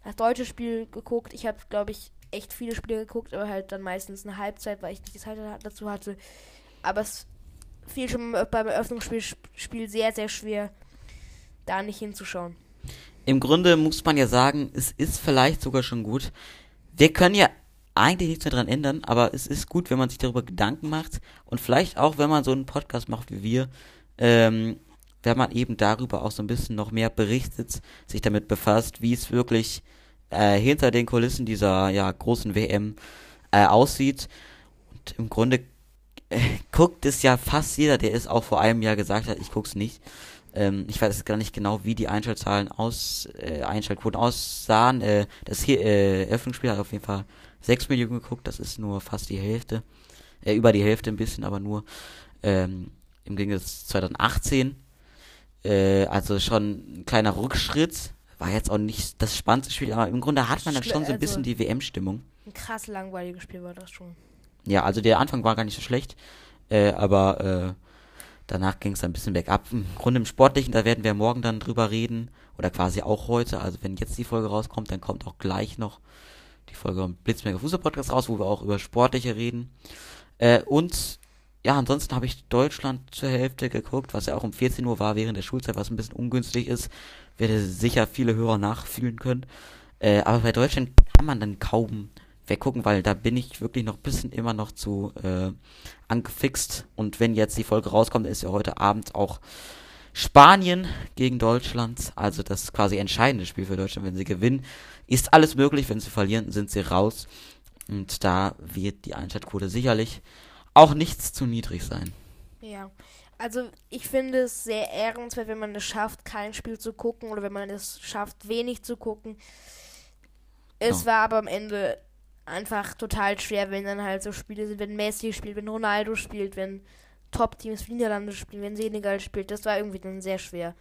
das deutsche Spiel geguckt. Ich habe, glaube ich, echt viele Spiele geguckt, aber halt dann meistens eine Halbzeit, weil ich nicht die Zeit dazu hatte. Aber es fiel schon beim Eröffnungsspiel Spiel sehr, sehr schwer, da nicht hinzuschauen. Im Grunde muss man ja sagen, es ist vielleicht sogar schon gut. Wir können ja eigentlich nichts mehr dran ändern, aber es ist gut, wenn man sich darüber Gedanken macht und vielleicht auch, wenn man so einen Podcast macht wie wir, ähm, wenn man eben darüber auch so ein bisschen noch mehr berichtet, sich damit befasst, wie es wirklich äh, hinter den Kulissen dieser ja großen WM äh, aussieht. Und im Grunde äh, guckt es ja fast jeder, der es auch vor einem Jahr gesagt hat, ich guck's nicht. Ähm, ich weiß gar nicht genau, wie die Einschaltzahlen aus, äh, Einschaltquoten aussahen. Äh, das hier, äh, Eröffnungsspiel hat auf jeden Fall 6 Millionen geguckt, das ist nur fast die Hälfte. Äh, über die Hälfte ein bisschen, aber nur. Ähm, Im Gegensatz 2018. Äh, also schon ein kleiner Rückschritt. War jetzt auch nicht das spannendste Spiel, aber im Grunde hat man dann schon so ein bisschen also die WM-Stimmung. Ein krass langweiliges Spiel war das schon. Ja, also der Anfang war gar nicht so schlecht. Äh, aber äh, Danach ging es ein bisschen bergab. Im Grunde im Sportlichen, da werden wir morgen dann drüber reden. Oder quasi auch heute. Also wenn jetzt die Folge rauskommt, dann kommt auch gleich noch die Folge Blitzmerker Fußball Podcast raus, wo wir auch über Sportliche reden. Äh, und ja, ansonsten habe ich Deutschland zur Hälfte geguckt, was ja auch um 14 Uhr war während der Schulzeit, was ein bisschen ungünstig ist. Werde sicher viele Hörer nachfühlen können. Äh, aber bei Deutschland kann man dann kaum weggucken, weil da bin ich wirklich noch ein bisschen immer noch zu äh, angefixt. Und wenn jetzt die Folge rauskommt, ist ja heute Abend auch Spanien gegen Deutschland. Also das quasi entscheidende Spiel für Deutschland. Wenn sie gewinnen, ist alles möglich. Wenn sie verlieren, sind sie raus. Und da wird die Einschaltquote sicherlich auch nichts zu niedrig sein. Ja. Also ich finde es sehr ehrenswert, wenn man es schafft, kein Spiel zu gucken oder wenn man es schafft, wenig zu gucken. Es ja. war aber am Ende einfach total schwer, wenn dann halt so Spiele sind, wenn Messi spielt, wenn Ronaldo spielt, wenn Top-Teams wie Niederlande spielen, wenn Senegal spielt. Das war irgendwie dann sehr schwer.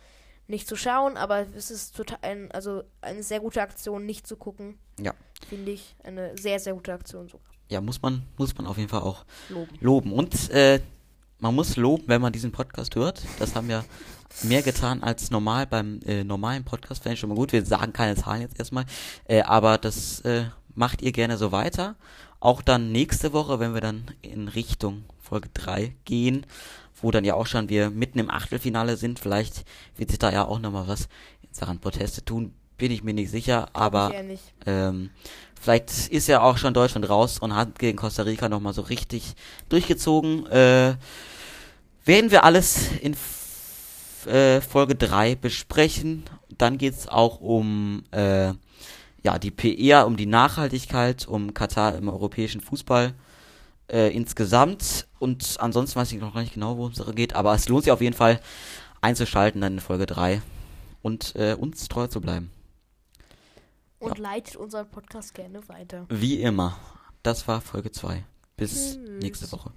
Nicht zu schauen, aber es ist total ein, also eine sehr gute Aktion, nicht zu gucken. Ja. Finde ich eine sehr, sehr gute Aktion sogar. Ja, muss man, muss man auf jeden Fall auch loben. loben. Und äh, man muss loben, wenn man diesen Podcast hört. Das haben wir mehr getan als normal beim äh, normalen Podcast. Fände ich schon mal gut. Wir sagen keine Zahlen jetzt erstmal. Äh, aber das äh, macht ihr gerne so weiter. Auch dann nächste Woche, wenn wir dann in Richtung Folge 3 gehen, wo dann ja auch schon wir mitten im Achtelfinale sind. Vielleicht wird sich da ja auch nochmal was in Sachen Proteste tun, bin ich mir nicht sicher, aber ähm, vielleicht ist ja auch schon Deutschland raus und hat gegen Costa Rica nochmal so richtig durchgezogen. Äh, werden wir alles in äh, Folge 3 besprechen. Dann geht's auch um äh, ja, die PR, um die Nachhaltigkeit, um Katar im europäischen Fußball äh, insgesamt. Und ansonsten weiß ich noch gar nicht genau, worum es geht, aber es lohnt sich auf jeden Fall einzuschalten dann in Folge 3 und äh, uns treu zu bleiben. Und ja. leitet unseren Podcast gerne weiter. Wie immer. Das war Folge 2. Bis Tschüss. nächste Woche.